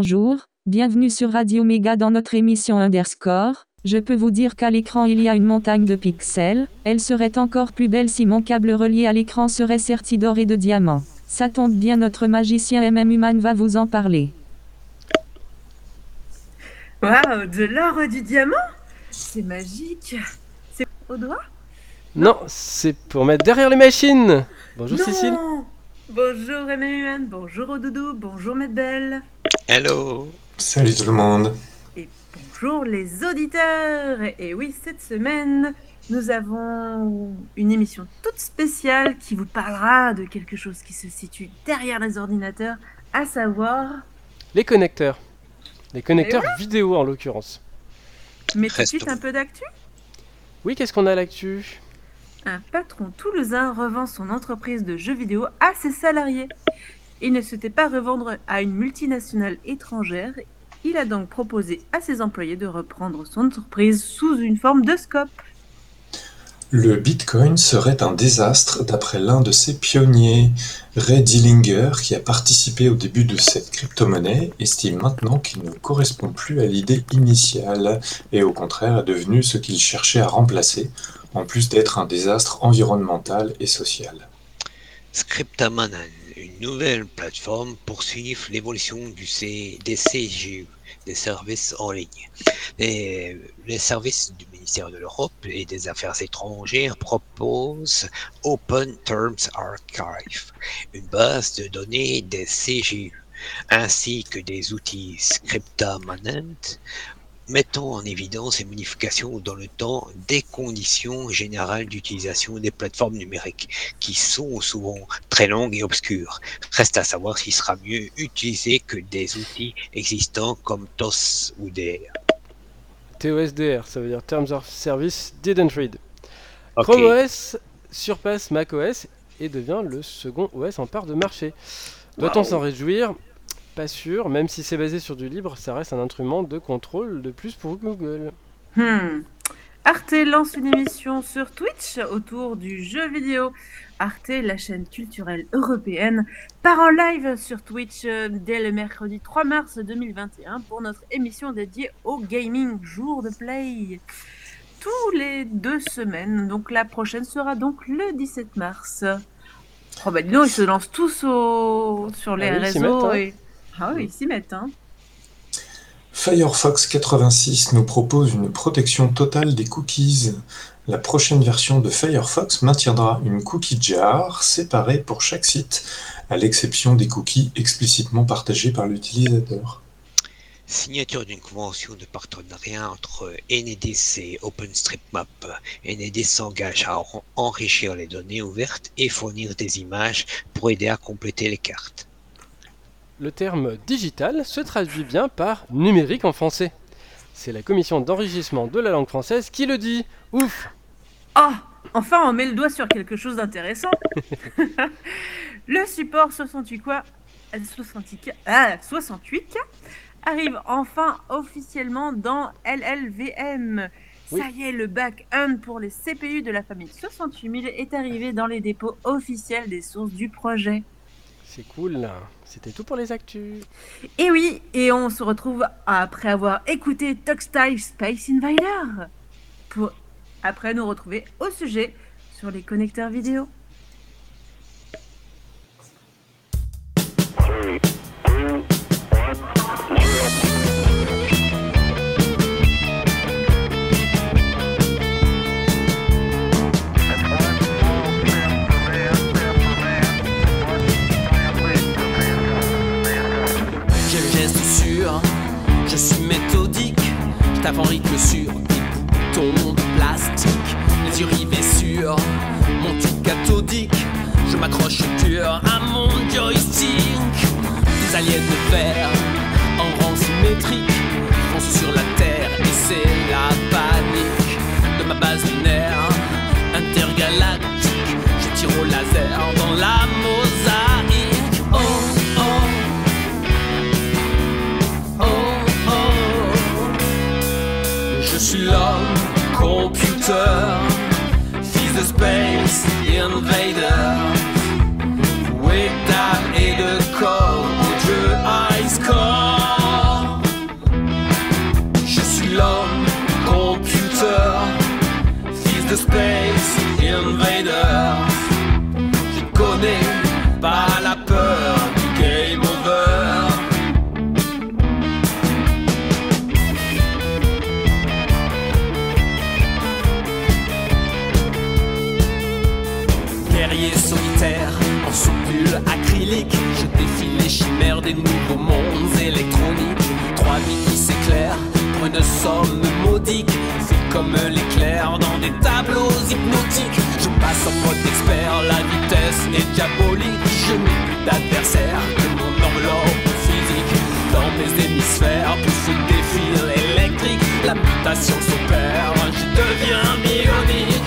bonjour, bienvenue sur Radio Méga dans notre émission Underscore. Je peux vous dire qu'à l'écran il y a une montagne de pixels, elle serait encore plus belle si mon câble relié à l'écran serait serti d'or et de diamants. Ça tombe bien notre magicien MM Human va vous en parler. Waouh, de l'or et du diamant? C'est magique C'est au doigt? Non, c'est pour mettre derrière les machines. Bonjour Non Cécile. Bonjour MM Human, bonjour Doudou, bonjour Belle Hello. Salut tout le monde. et bonjour les auditeurs. Et, oui, cette semaine, nous avons une émission toute spéciale qui vous parlera de quelque chose qui se situe derrière les ordinateurs, à savoir... Les connecteurs. Les connecteurs vidéo en l'occurrence. Mais tout de suite un peu d'actu? Oui, qu'est-ce qu'on a à l'actu? Un patron toulousain revend son entreprise de jeux vidéo à ses salariés. Il ne souhaitait pas revendre à une multinationale étrangère. Il a donc proposé à ses employés de reprendre son entreprise sous une forme de scope. Le Bitcoin serait un désastre d'après l'un de ses pionniers. Ray Dillinger, qui a participé au début de cette crypto-monnaie, estime maintenant qu'il ne correspond plus à l'idée initiale et au contraire est devenu ce qu'il cherchait à remplacer, en plus d'être un désastre environnemental et social. Scriptaman, une nouvelle plateforme poursuit l'évolution du C- des CGU, des services en ligne. Les services du ministère de l'Europe et des Affaires étrangères proposent Open Terms Archive, une base de données des CGU, ainsi que des outils Scriptamanent mettant en évidence les modifications dans le temps des conditions générales d'utilisation des plateformes numériques, qui sont souvent très longues et obscures. Reste à savoir s'il sera mieux utilisé que des outils existants comme TOS ou DER. TOSDR, ça veut dire Terms of Service Didn't Read. Ok. Chrome OS surpasse macOS et devient le second OS en part de marché. Doit-on s'en réjouir? Pas sûr, même si c'est basé sur du libre, ça reste un instrument de contrôle de plus pour Google. Hmm. Arte lance une émission sur Twitch autour du jeu vidéo. Arte, la chaîne culturelle européenne, part en live sur Twitch euh, dès le mercredi 3 mars 2021 pour notre émission dédiée au gaming jour de play. Tous les deux semaines, donc la prochaine sera donc le 17 mars. Oh bah dis donc, ils se lancent tous au... sur les Ah oui, réseaux. mettent, hein. et... Ah oui, ils s'y mettent. Hein. Firefox 86 nous propose une protection totale des cookies. La prochaine version de Firefox maintiendra une cookie jar séparée pour chaque site, à l'exception des cookies explicitement partagés par l'utilisateur. Signature d'une convention de partenariat entre Enedis et OpenStreetMap. Enedis s'engage à en- enrichir les données ouvertes et fournir des images pour aider à compléter les cartes. Le terme digital se traduit bien par numérique en français. C'est la commission d'enrichissement de la langue française qui le dit. Ouf Oh, enfin on met le doigt sur quelque chose d'intéressant. le support 68 quoi? 68K, ah, 68K arrive enfin officiellement dans LLVM. Oui. Ça y est, le back-end pour les CPU de la famille 68000 est arrivé dans les dépôts officiels des sources du projet. C'est cool. C'était tout pour les actus. Et oui, et on se retrouve après avoir écouté Toxtyle Space Invader pour après nous retrouver au sujet sur les connecteurs vidéo. Tape en rythme sur des boutons de plastique. Les yeux rivés sur mon tube cathodique. Je m'accroche cœur à mon joystick. Des aliens de verre en rang symétrique foncent sur la terre et c'est la panique de ma base lunaire intergalactique. Je tire au laser dans la mosaïque. Suis l'homme computer, fils de Space Invader. Comme l'éclair dans des tableaux hypnotiques. Je passe en mode expert, la vitesse est diabolique. Je n'ai plus d'adversaire que mon enveloppe physique. Dans mes hémisphères, tout se défile électrique. La mutation s'opère, je deviens bionique.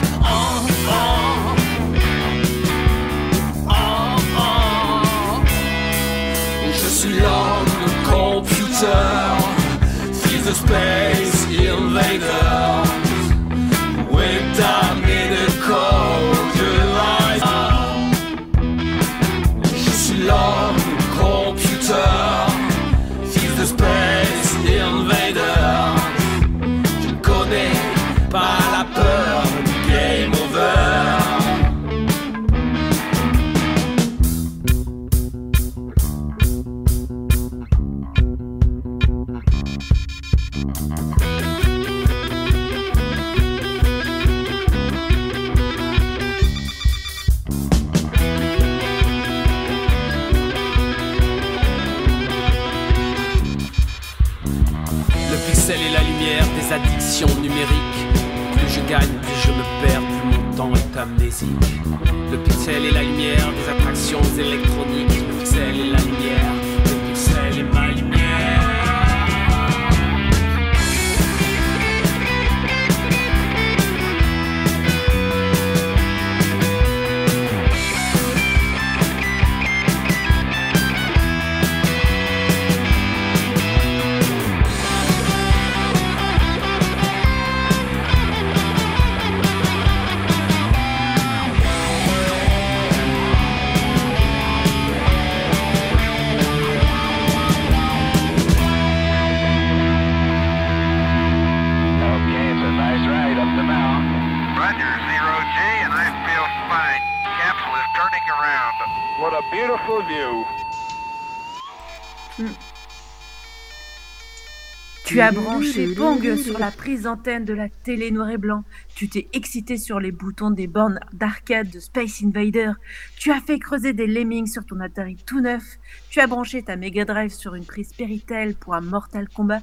As branché Pong sur la prise d'antenne de la télé noir et blanc. Tu t'es excité sur les boutons des bornes d'arcade de Space Invader. Tu as fait creuser des lemmings sur ton Atari tout neuf. Tu as branché ta Mega Drive sur une prise Péritel pour un Mortal Kombat.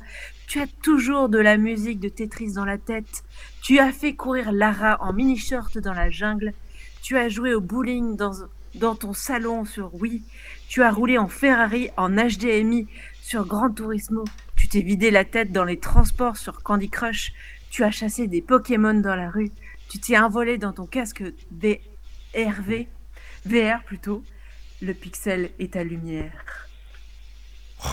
Tu as toujours de la musique de Tetris dans la tête. Tu as fait courir Lara en mini-short dans la jungle. Tu as joué au bowling dans, dans ton salon sur Wii. Tu as roulé en Ferrari en HDMI sur Gran Turismo. Tu t'es vidé la tête dans les transports sur Candy Crush. Tu as chassé des Pokémon dans la rue. Tu t'es envolé dans ton casque VRV, VR plutôt. Le pixel est ta lumière.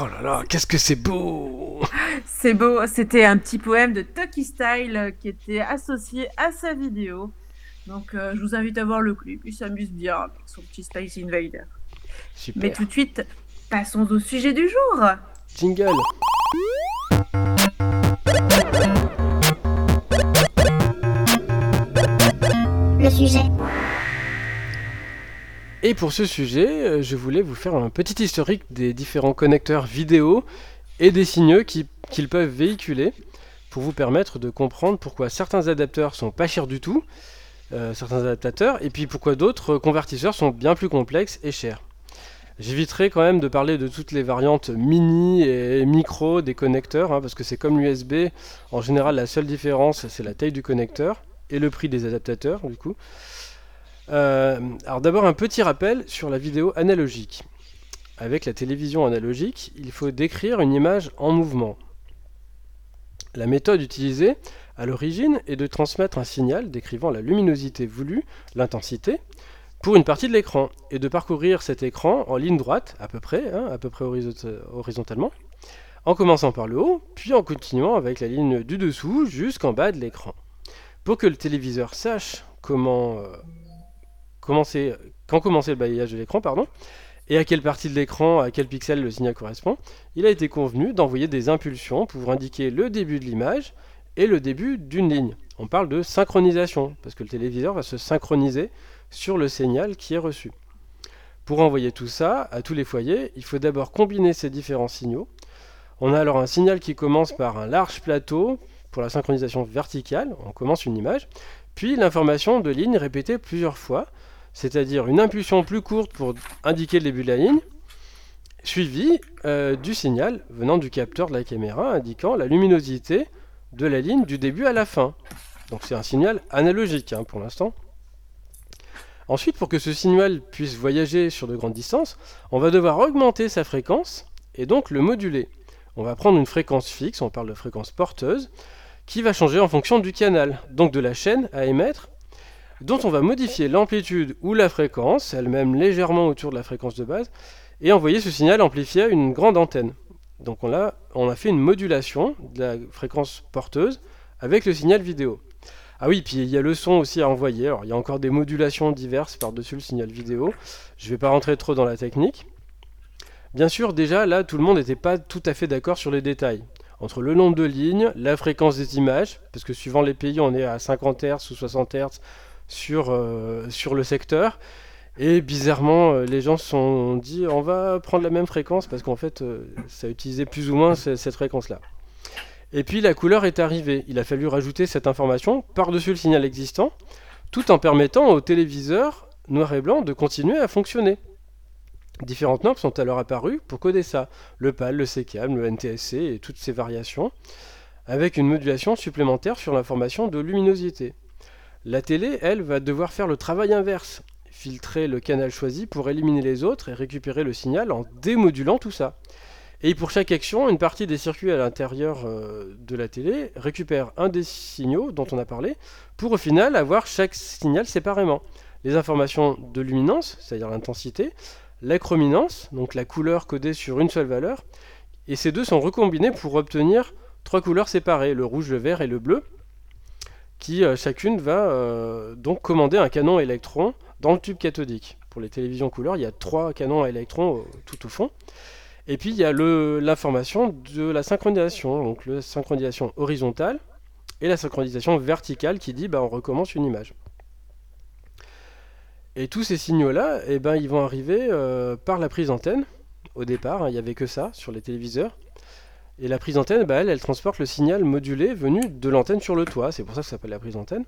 Oh là là, qu'est-ce que c'est beau C'est beau, c'était un petit poème de Toki Style euh, qui était associé à sa vidéo. Donc euh, je vous invite à voir le clip, il s'amuse bien avec son petit Space Invader. Super. Mais tout de suite, passons au sujet du jour. Jingle Le sujet. Et pour ce sujet, euh, je voulais vous faire un petit historique des différents connecteurs vidéo et des signaux qui- qu'ils peuvent véhiculer pour vous permettre de comprendre pourquoi certains adapteurs sont pas chers du tout, euh, certains adaptateurs, et puis pourquoi d'autres convertisseurs sont bien plus complexes et chers. J'éviterai quand même de parler de toutes les variantes mini et micro des connecteurs, hein, parce que c'est comme l'USB, en général la seule différence c'est la taille du connecteur et le prix des adaptateurs du coup. Euh, alors d'abord un petit rappel sur la vidéo analogique. Avec la télévision analogique, il faut décrire une image en mouvement. La méthode utilisée à l'origine est de transmettre un signal décrivant la luminosité voulue, l'intensité, pour une partie de l'écran, et de parcourir cet écran en ligne droite, à peu près, hein, à peu près horizont- horizontalement, en commençant par le haut, puis en continuant avec la ligne du dessous jusqu'en bas de l'écran. Pour que le téléviseur sache euh, quand commencer le balayage de l'écran, et à quelle partie de l'écran, à quel pixel le signal correspond, il a été convenu d'envoyer des impulsions pour indiquer le début de l'image et le début d'une ligne. On parle de synchronisation, parce que le téléviseur va se synchroniser sur le signal qui est reçu. Pour envoyer tout ça à tous les foyers, il faut d'abord combiner ces différents signaux. On a alors un signal qui commence par un large plateau pour la synchronisation verticale, on commence une image, puis l'information de ligne répétée plusieurs fois, c'est-à-dire une impulsion plus courte pour indiquer le début de la ligne, suivi euh, du signal venant du capteur de la caméra indiquant la luminosité de la ligne du début à la fin. Donc c'est un signal analogique hein, pour l'instant. Ensuite, pour que ce signal puisse voyager sur de grandes distances, on va devoir augmenter sa fréquence et donc le moduler. On va prendre une fréquence fixe, on parle de fréquence porteuse, qui va changer en fonction du canal, donc de la chaîne à émettre, dont on va modifier l'amplitude ou la fréquence, elle-même légèrement autour de la fréquence de base, et envoyer ce signal amplifié à une grande antenne. Donc on a, on a fait une modulation de la fréquence porteuse avec le signal vidéo. Ah oui, puis il y a le son aussi à envoyer. Il y a encore des modulations diverses par-dessus le signal vidéo. Je ne vais pas rentrer trop dans la technique. Bien sûr, déjà là, tout le monde n'était pas tout à fait d'accord sur les détails. Entre le nombre de lignes, la fréquence des images, parce que suivant les pays, on est à 50 Hz ou 60 Hz euh, sur le secteur. Et bizarrement, euh, les gens se sont dit on va prendre la même fréquence parce qu'en fait, euh, ça utilisait plus ou moins cette fréquence-là. Et puis la couleur est arrivée. Il a fallu rajouter cette information par-dessus le signal existant, tout en permettant au téléviseur noir et blanc de continuer à fonctionner. Différentes normes sont alors apparues pour coder ça. Le PAL, le CCAM, le NTSC et toutes ces variations, avec une modulation supplémentaire sur l'information de luminosité. La télé, elle, va devoir faire le travail inverse, filtrer le canal choisi pour éliminer les autres et récupérer le signal en démodulant tout ça. Et pour chaque action, une partie des circuits à l'intérieur euh, de la télé récupère un des signaux dont on a parlé, pour au final avoir chaque signal séparément. Les informations de luminance, c'est-à-dire l'intensité, la chrominance, donc la couleur codée sur une seule valeur, et ces deux sont recombinés pour obtenir trois couleurs séparées, le rouge, le vert et le bleu, qui euh, chacune va euh, donc commander un canon électron dans le tube cathodique. Pour les télévisions couleurs, il y a trois canons à électrons tout au fond. Et puis il y a l'information de la synchronisation, donc la synchronisation horizontale et la synchronisation verticale qui dit bah, on recommence une image. Et tous ces signaux-là, eh ben, ils vont arriver euh, par la prise antenne. Au départ, hein, il n'y avait que ça sur les téléviseurs. Et la prise antenne, bah, elle, elle transporte le signal modulé venu de l'antenne sur le toit. C'est pour ça que ça s'appelle la prise antenne.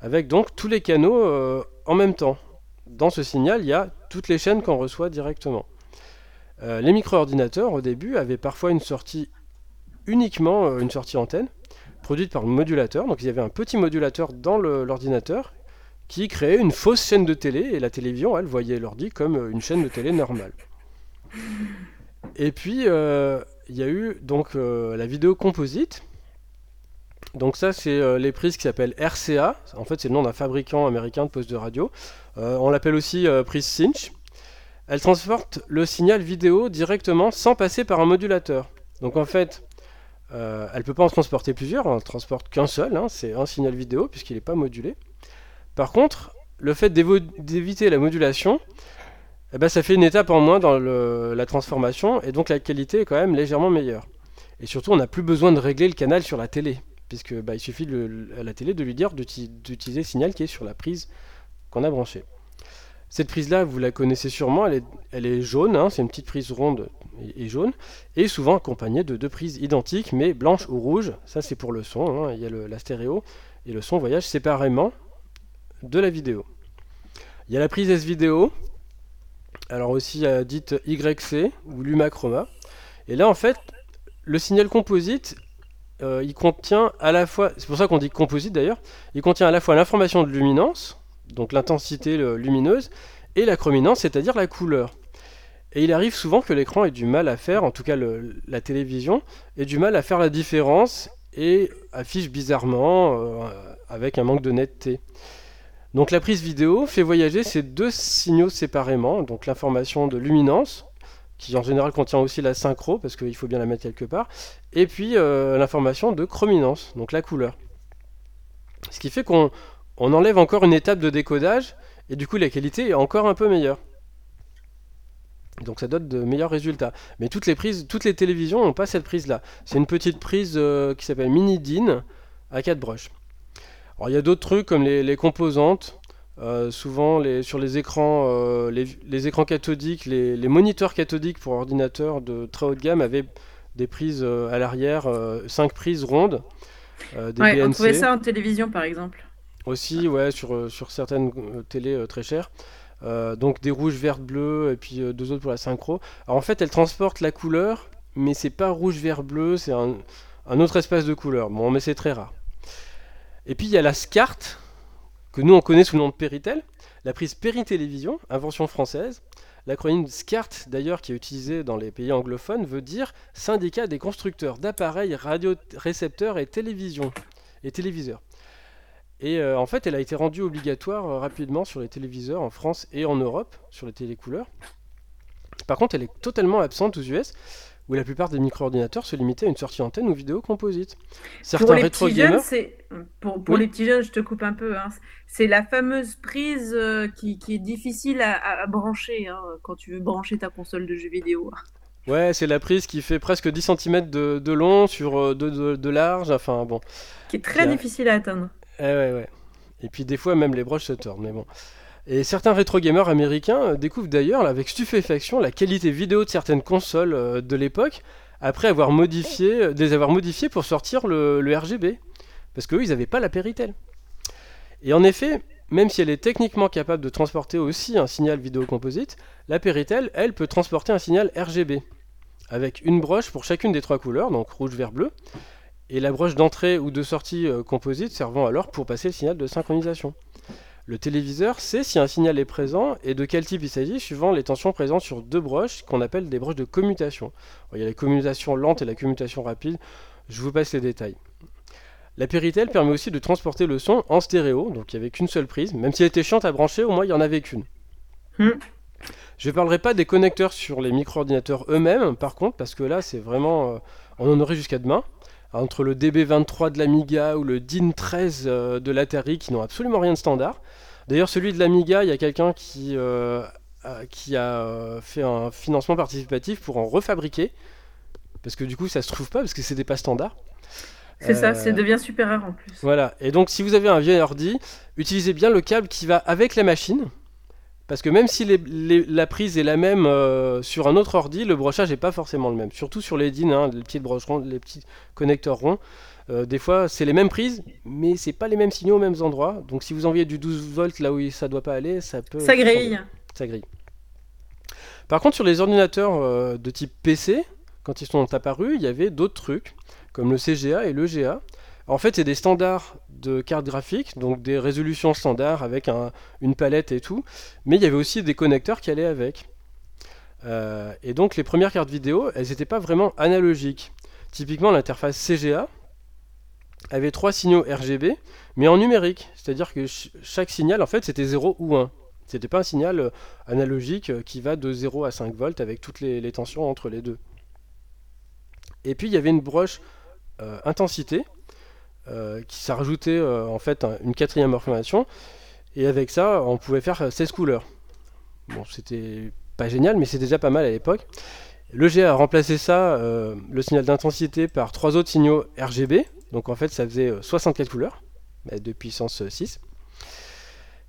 Avec donc tous les canaux euh, en même temps. Dans ce signal, il y a toutes les chaînes qu'on reçoit directement. Euh, les micro-ordinateurs, au début, avaient parfois une sortie uniquement euh, une sortie antenne, produite par le modulateur. Donc il y avait un petit modulateur dans l'ordinateur qui créait une fausse chaîne de télé, et la télévision, elle, voyait l'ordi comme euh, une chaîne de télé normale. Et puis, il y a eu donc la vidéo composite. Donc ça, c'est les prises qui s'appellent RCA. En fait, c'est le nom d'un fabricant américain de postes de radio. on l'appelle aussi prise Cinch elle transporte le signal vidéo directement sans passer par un modulateur. Donc en fait, euh, elle ne peut pas en transporter plusieurs, elle ne transporte qu'un seul, hein, c'est un signal vidéo puisqu'il n'est pas modulé. Par contre, le fait d'éviter la modulation, eh ben, ça fait une étape en moins dans la transformation et donc la qualité est quand même légèrement meilleure. Et surtout, on n'a plus besoin de régler le canal sur la télé, puisque bah, il suffit à la télé de lui dire d'utiliser le signal qui est sur la prise qu'on a branchée. Cette prise-là, vous la connaissez sûrement, elle est, jaune, hein, c'est une petite prise ronde et, jaune, et souvent accompagnée de deux prises identiques, mais blanches ou rouges. Ça, c'est pour le son, hein, il y a la stéréo, et le son voyage séparément de la vidéo. Il y a la prise S-Vidéo, alors aussi euh, dite YC ou Lumachroma. Et là, en fait, le signal composite, euh, il contient à la fois, c'est pour ça qu'on dit composite d'ailleurs, il contient à la fois l'information de luminance, donc l'intensité lumineuse, et la chrominance, c'est-à-dire la couleur. Et il arrive souvent que l'écran ait du mal à faire, en tout cas la télévision, ait du mal à faire la différence et affiche bizarrement euh, avec un manque de netteté. Donc la prise vidéo fait voyager ces deux signaux séparément, donc l'information de luminance, qui en général contient aussi la synchro, parce qu'il faut bien la mettre quelque part, et puis euh, l'information de chrominance, donc la couleur. Ce qui fait qu'on on enlève encore une étape de décodage et du coup la qualité est encore un peu meilleure. Donc ça donne de meilleurs résultats. Mais toutes les prises, toutes les télévisions n'ont pas cette prise-là. C'est une petite prise euh, qui s'appelle Mini DIN à 4 brushes. Alors il y a d'autres trucs comme les composantes. Euh, souvent les, sur les écrans, euh, les, les écrans cathodiques, les, les moniteurs cathodiques pour ordinateurs de très haut de gamme avaient des prises euh, à l'arrière, 5 prises rondes, des Ouais, on trouvait ça en télévision par exemple. Aussi, ouais, sur, sur certaines télés très chères. Donc des rouges, verts, bleus, et puis deux autres pour la synchro. Alors en fait, elle transporte la couleur, mais c'est pas rouge, vert, bleu, c'est un, un autre espace de couleur. Bon, mais c'est très rare. Et puis il y a la SCART, que nous on connaît sous le nom de Péritel, la prise Péri-Télévision, invention française. L'acronyme SCART, d'ailleurs, qui est utilisé dans les pays anglophones, veut dire Syndicat des constructeurs d'appareils radiorécepteurs et et téléviseurs. Et euh, en fait, elle a été rendue obligatoire euh, rapidement sur les téléviseurs en France et en Europe, sur les télécouleurs. Par contre, elle est totalement absente aux US, où la plupart des micro-ordinateurs se limitaient à une sortie antenne ou vidéo composite. Certains Pour les rétro petits jeunes, gamers, pour, pour Oui. les petits jeunes, je te coupe un peu. hein, C'est la fameuse prise euh, qui, qui est difficile à, brancher hein, quand tu veux brancher ta console de jeux vidéo. ouais, c'est la prise qui fait presque 10 cm de, de long sur euh, de, large, enfin bon. Qui est très a- difficile à atteindre. Eh ouais, ouais. Et puis des fois, même les broches se tordent, mais bon. Et certains rétro gamers américains euh, découvrent d'ailleurs avec stupéfaction la qualité vidéo de certaines consoles euh, de l'époque après avoir modifié, euh, les avoir modifiées pour sortir le, RGB. Parce qu'eux, ils n'avaient pas la Péritel. Et en effet, même si elle est techniquement capable de transporter aussi un signal vidéo composite, la Péritel, elle, peut transporter un signal RGB. Avec une broche pour chacune des trois couleurs, donc rouge, vert, bleu, et la broche d'entrée ou de sortie composite servant alors pour passer le signal de synchronisation. Le téléviseur sait si un signal est présent et de quel type il s'agit suivant les tensions présentes sur deux broches qu'on appelle des broches de commutation. Il y a la commutation lente et la commutation rapide, je vous passe les détails. La Péritel permet aussi de transporter le son en stéréo, donc il n'y avait qu'une seule prise, même si elle était chiante à brancher, au moins il n'y en avait qu'une. Hmm. Je ne parlerai pas des connecteurs sur les micro-ordinateurs eux-mêmes, par contre, parce que là c'est vraiment... euh, on en aurait jusqu'à demain entre le DB23 de l'Amiga ou le DIN13 euh, de l'Atari qui n'ont absolument rien de standard. D'ailleurs, celui de l'Amiga, il y a quelqu'un qui, euh, a, qui a euh, fait un financement participatif pour en refabriquer. Parce que du coup, ça se trouve pas, parce que c'était pas standard. C'est ça, Euh, ça devient super rare en plus. Voilà. Et donc, si vous avez un vieil ordi, utilisez bien le câble qui va avec la machine. Parce que même si les- les- la prise est la même euh, sur un autre ordi, le brochage n'est pas forcément le même. Surtout sur les DIN, hein, les petites broches rondes, les petits connecteurs ronds. Euh, des fois, c'est les mêmes prises, mais c'est pas les mêmes signaux aux mêmes endroits. Donc, si vous envoyez du 12 volts là où ça doit pas aller, ça peut. Ça grille. Ça grille. Par contre, sur les ordinateurs euh, de type PC, quand ils sont apparus, il y avait d'autres trucs, comme le CGA et le GA. En fait, c'est des standards de cartes graphiques, donc des résolutions standards avec un- une palette et tout, mais il y avait aussi des connecteurs qui allaient avec. Euh, et donc, les premières cartes vidéo, elles n'étaient pas vraiment analogiques. Typiquement, l'interface CGA avait trois signaux RGB, mais en numérique, c'est-à-dire que ch- chaque signal, en fait, c'était 0 ou 1. C'était pas un signal euh, analogique euh, qui va de 0 à 5 volts avec toutes les, tensions entre les deux. Et puis il y avait une broche intensité qui s'est rajouté euh, en fait un- une quatrième information. Et avec ça, on pouvait faire euh, 16 couleurs. Bon, c'était pas génial, mais c'est déjà pas mal à l'époque. Le GA a remplacé ça, euh, le signal d'intensité, par trois autres signaux RGB. Donc en fait, ça faisait euh, 64 couleurs, mais de puissance euh, 6.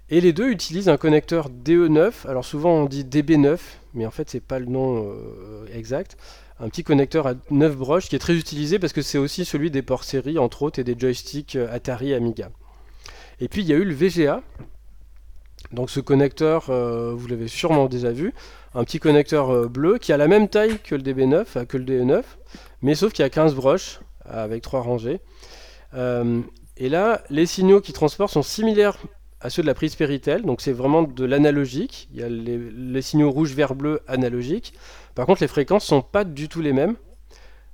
Et les deux utilisent un connecteur DE9. Alors souvent on dit DB9, mais en fait c'est pas le nom euh, exact. Un petit connecteur à 9 broches qui est très utilisé parce que c'est aussi celui des ports série entre autres et des joysticks euh, Atari Amiga. Et puis il y a eu le VGA. Donc ce connecteur, euh, vous l'avez sûrement déjà vu, un petit connecteur euh, bleu qui a la même taille que le DB9, euh, que le DE9, mais sauf qu'il y a 15 broches avec 3 rangées. Et là, les signaux qui transportent sont similaires à ceux de la prise Péritel, donc c'est vraiment de l'analogique. Il y a les, les signaux rouge, vert, bleu analogiques. Par contre, les fréquences sont pas du tout les mêmes,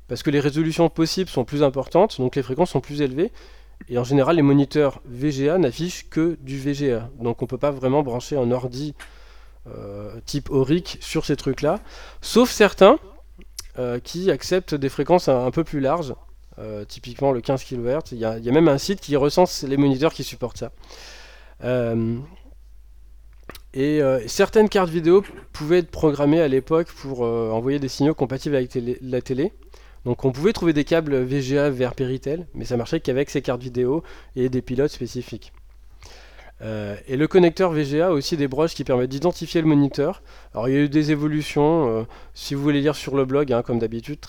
parce que les résolutions possibles sont plus importantes, donc les fréquences sont plus élevées. Et en général, les moniteurs VGA n'affichent que du VGA, donc on peut pas vraiment brancher un ordi euh, type Auric sur ces trucs-là, sauf certains euh, qui acceptent des fréquences un, peu plus larges, euh, typiquement le 15 kHz. Il y a même un site qui recense les moniteurs qui supportent ça. Et euh, certaines cartes vidéo pouvaient être programmées à l'époque pour euh, envoyer des signaux compatibles avec la télé. Donc on pouvait trouver des câbles VGA vers Péritel, mais ça marchait qu'avec ces cartes vidéo et des pilotes spécifiques. Euh, et le connecteur VGA a aussi des broches qui permettent d'identifier le moniteur. Alors il y a eu des évolutions, si vous voulez lire sur le blog, hein, comme d'habitude,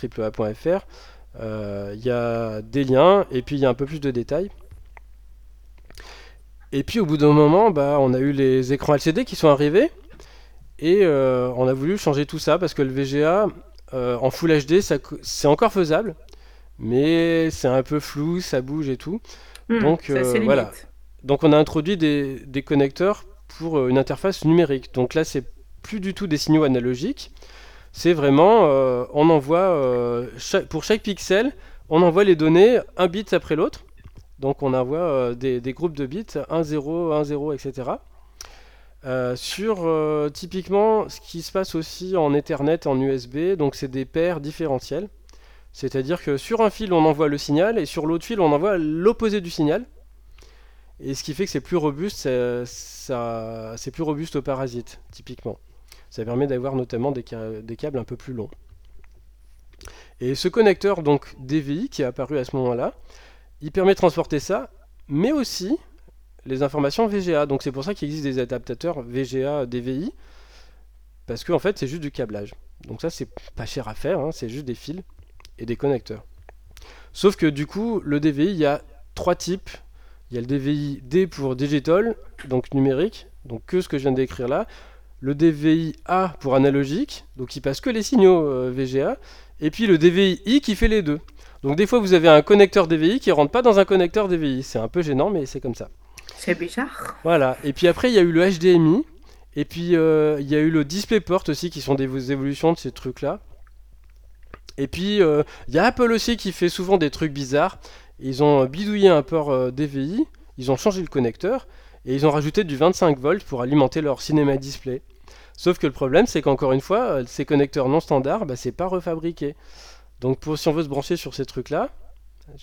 euh, il y a des liens et puis il y a un peu plus de détails. Et puis au bout d'un moment, bah, on a eu les écrans LCD qui sont arrivés et euh, on a voulu changer tout ça parce que le VGA euh, en Full HD, c'est encore faisable, mais c'est un peu flou, ça bouge et tout. Hmm, Donc, euh, voilà. Donc on a introduit des, des connecteurs pour une interface numérique. Donc là, c'est plus du tout des signaux analogiques. C'est vraiment, on envoie chaque- pour chaque pixel, on envoie les données un bit après l'autre. Donc on envoie euh, des, groupes de bits 1, 0, 1, 0, etc. Sur euh, typiquement ce qui se passe aussi en Ethernet et en USB, donc c'est des paires différentielles. C'est-à-dire que sur un fil on envoie le signal et sur l'autre fil on envoie l'opposé du signal. Et ce qui fait que c'est plus robuste, c'est plus robuste aux parasites, typiquement. Ça permet d'avoir notamment des, des câbles un peu plus longs. Et ce connecteur donc DVI qui est apparu à ce moment-là, il permet de transporter ça, mais aussi les informations VGA. Donc c'est pour ça qu'il existe des adaptateurs VGA DVI, parce qu'en fait c'est juste du câblage. Donc ça c'est pas cher à faire, hein, c'est juste des fils et des connecteurs. Sauf que du coup, le DVI, il y a trois types. Il y a le DVI D pour digital, donc numérique, donc que ce que je viens d'écrire là. Le DVI A pour analogique, donc il passe que les signaux euh, VGA. Et puis le DVI I qui fait les deux. Donc des fois vous avez un connecteur DVI qui rentre pas dans un connecteur DVI. C'est un peu gênant, mais c'est comme ça. C'est bizarre. Voilà. Et puis après il y a eu le HDMI. Et puis euh, il y a eu le DisplayPort aussi qui sont des évolutions de ces trucs là. Et puis euh, il y a Apple aussi qui fait souvent des trucs bizarres. Ils ont bidouillé un port euh, DVI, ils ont changé le connecteur et ils ont rajouté du 25 volts pour alimenter leur cinéma display. Sauf que le problème c'est qu'encore une fois, euh, ces connecteurs non standards, bah, c'est pas refabriqué. Donc pour, si on veut se brancher sur ces trucs là,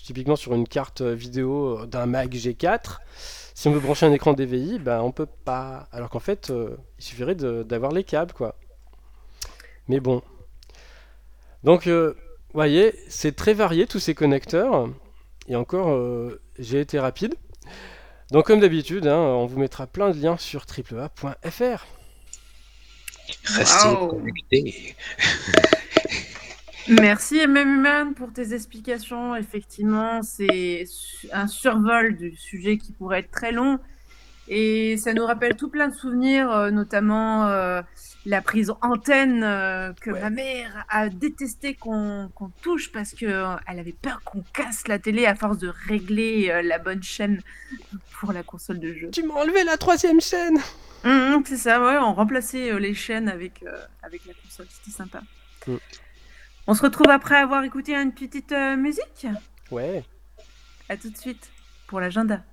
typiquement sur une carte euh, vidéo euh, d'un Mac G4, si on veut brancher un écran DVI, bah, on peut pas. Alors qu'en fait, euh, il suffirait de- d'avoir les câbles quoi. Mais bon. Donc, euh, vous voyez, c'est très varié tous ces connecteurs. Et encore, euh, j'ai été rapide. Donc, comme d'habitude, hein, on vous mettra plein de liens sur triplea.fr. Restez Wow. connectés. Merci MM Human pour tes explications. Effectivement, c'est un survol du sujet qui pourrait être très long. Et ça nous rappelle tout plein de souvenirs, euh, notamment euh, la prise antenne euh, que ma mère a détesté qu'on touche parce qu'elle avait peur qu'on casse la télé à force de régler euh, la bonne chaîne pour la console de jeu. Tu m'as enlevé la troisième chaîne Hum, hum, c'est ça, ouais, on remplaçait euh, les chaînes avec, euh, avec la console, c'était sympa. Mm. On se retrouve après avoir écouté une petite euh, musique? Ouais. À tout de suite pour l'agenda.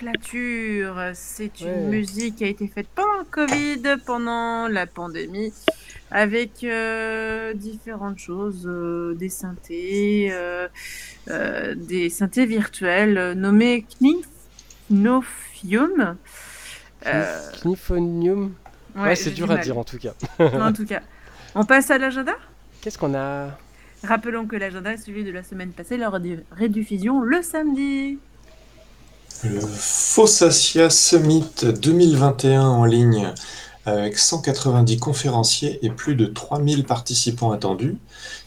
Génomenclature. C'est une Ouais. musique qui a été faite pendant le Covid, pendant la pandémie, avec euh, différentes choses, euh, des synthés, euh, des synthés virtuels nommés Knifnofium. Euh, Kniphonium. Ouais, ouais, c'est dur du à mal. dire en tout cas. en tout cas, on passe à l'agenda? Qu'est-ce qu'on a? Rappelons que l'agenda est suivi de la semaine passée lors de rediffusion le samedi. Le Fossacia Summit 2021 en ligne avec 190 conférenciers et plus de 3000 participants attendus.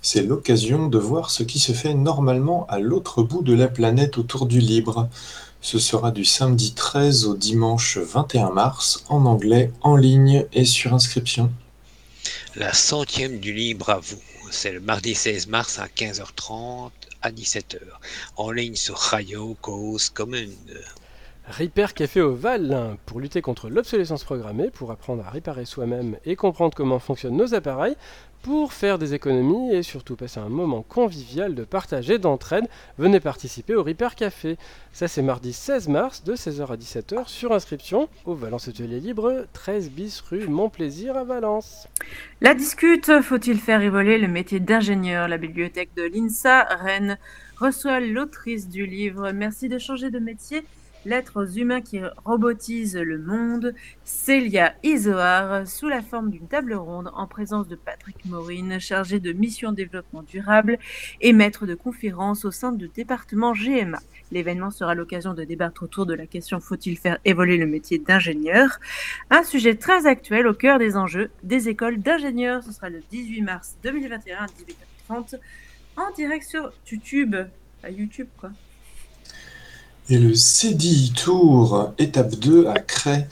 C'est l'occasion de voir ce qui se fait normalement à l'autre bout de la planète autour du libre. Ce sera du samedi 13 au dimanche 21 mars en anglais, en ligne et sur inscription. La centième du libre à vous. C'est le mardi 16 mars à 15h30 à 17h. En ligne sur Commune. Repair Café au pour lutter contre l'obsolescence programmée, pour apprendre à réparer soi-même et comprendre comment fonctionnent nos appareils, pour faire des économies et surtout passer un moment convivial de partage et d'entraide. Venez participer au Repair Café. Ça c'est mardi 16 mars de 16h à 17h sur inscription au Valence Atelier Libre, 13 bis rue Montplaisir à Valence. La discute, faut-il faire évoluer le métier d'ingénieur? La bibliothèque de l'INSA, Rennes, reçoit l'autrice du livre Merci de changer de métier, l'être aux humains qui robotisent le monde, Célia Isoard, sous la forme d'une table ronde en présence de Patrick Maurine, chargé de mission développement durable et maître de conférence au sein du département GMA. L'événement sera l'occasion de débattre autour de la question faut-il faire évoluer le métier d'ingénieur? Un sujet très actuel au cœur des enjeux des écoles d'ingénieurs. Ce sera le 18 mars 2021 à 18h30 en direct sur YouTube. À YouTube, quoi. Et le CDI Tour, étape 2 à Cray.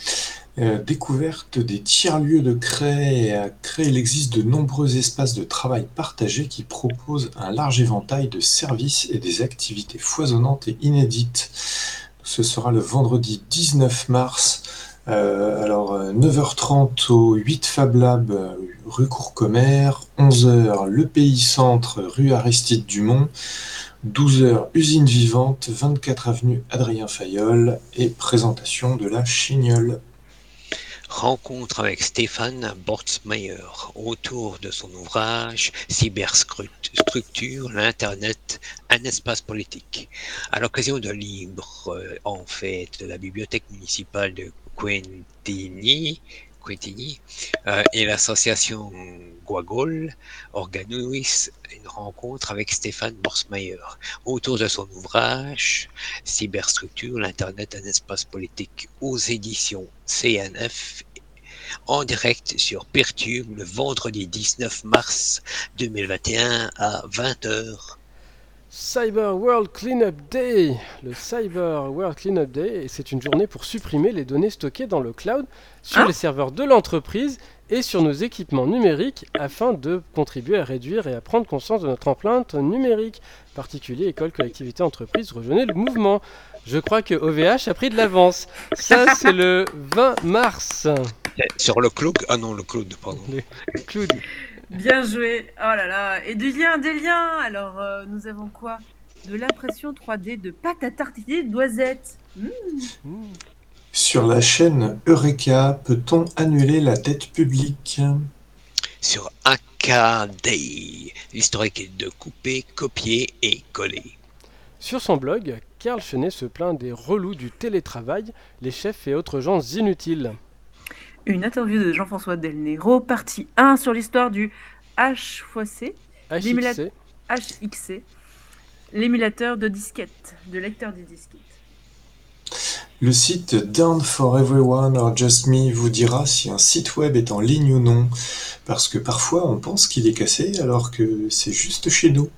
Euh, découverte des tiers-lieux de Cray. À Cray, il existe de nombreux espaces de travail partagés qui proposent un large éventail de services et des activités foisonnantes et inédites. Ce sera le vendredi 19 mars. euh, alors, euh, 9h30 au 8 Fab Lab, euh, rue Courcommer. 11h, le Pays Centre, rue Aristide Dumont. 12h, usine vivante, 24 avenue Adrien Fayol et présentation de la chignole. Rencontre avec Stéphane Bortsmeyer autour de son ouvrage Cyberstructure, l'Internet, un espace politique. À l'occasion d'un livre euh, en fait de la bibliothèque municipale de Quintini, Euh, et l'association Guagol organisent une rencontre avec Stéphane Borsmeyer autour de son ouvrage Cyberstructure, l'Internet, un espace politique aux éditions CNF en direct sur Pertube le vendredi 19 mars 2021 à 20h. Cyber World Cleanup Day Le Cyber World Cleanup Day, c'est une journée pour supprimer les données stockées dans le cloud sur Ah. les serveurs de l'entreprise et sur nos équipements numériques afin de contribuer à réduire et à prendre conscience de notre empreinte numérique. Particuliers, écoles, collectivités, entreprises, rejoignez le mouvement. Je crois que OVH a pris de l'avance. Ça, c'est le 20 mars. Sur le cloud, ah non, le cloud, pardon. Le cloud. Bien joué. Oh là là. Et des liens, des liens. Alors, euh, nous avons quoi? De l'impression 3D de pâte à tartiner de noisettes. Mmh. Mmh. Sur la chaîne Eureka, peut-on annuler la dette publique? Sur AKD, l'historique de couper, copier et coller. Sur son blog, Karl Chenet se plaint des relous du télétravail, les chefs et autres gens inutiles. Une interview de Jean-François Del Nero, partie 1 sur l'histoire du HFC, HXC, HXC, l'émulateur de disquette, de lecteur de disquette. Le site Down for Everyone or Just Me vous dira si un site web est en ligne ou non, parce que parfois on pense qu'il est cassé alors que c'est juste chez nous.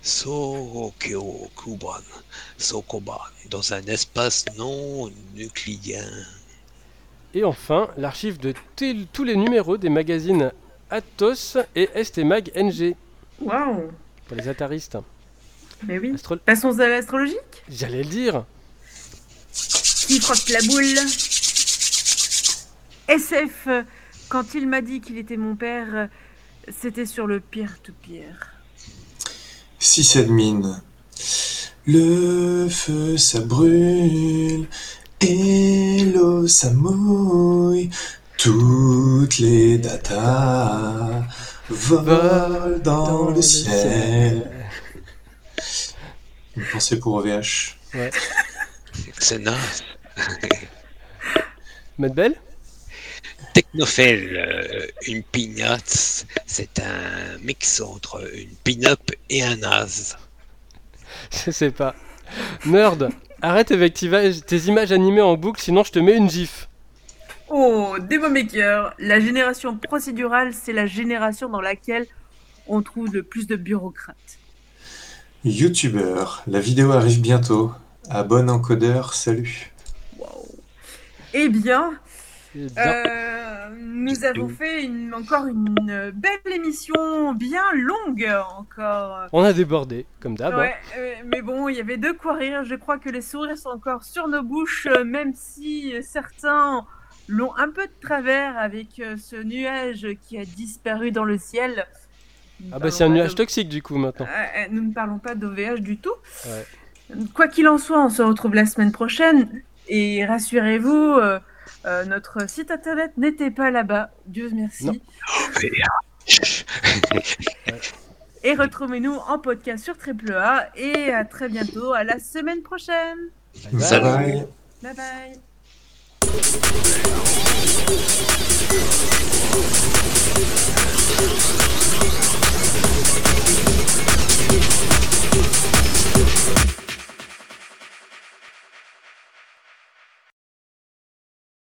Sokyo Kuban, Sokoban, dans un espace non euclidien. Et enfin, l'archive de tous les numéros des magazines Atos et STMag NG, Waouh pour les ataristes. Mais oui. Astro- Passons à l'astrologique J'allais le dire. Qui frotte la boule SF, quand il m'a dit qu'il était mon père, C'était sur le peer-to-peer. Sysadmin. Le feu ça brûle l'eau ça mouille. Toutes les datas volent dans le ciel. Une pensée pour OVH. Ouais. C'est naze. Matt Bell? Technophile, euh, une pignate, c'est un mix entre une pin-up et un naze. Je sais pas. Nerd, arrête avec tes images- animées en boucle, sinon je te mets une gif. Oh, Demo Maker, la génération procédurale, c'est la génération dans laquelle on trouve le plus de bureaucrates. Youtubeur. La vidéo arrive bientôt. À bon encodeur, salut. Eh bien, Eh bien, euh, nous avons fait une- encore une belle émission, bien longue encore. On a débordé, comme d'ab. hein. Ouais, euh, mais bon, il y avait de quoi rire. Je crois que les sourires sont encore sur nos bouches, euh, même si euh, certains l'ont un peu de travers avec euh, ce nuage qui a disparu dans le ciel. Nous Ah bah c'est un nuage toxique du coup maintenant. Euh, euh, nous ne parlons pas d'OVH du tout. Ouais. Quoi qu'il en soit, on se retrouve la semaine prochaine. Et rassurez-vous, euh, notre site internet n'était pas là-bas. Dieu merci. Et retrouvez-nous en podcast sur Triple A. Et à très bientôt, à la semaine prochaine. Bye bye. Bye bye. Thank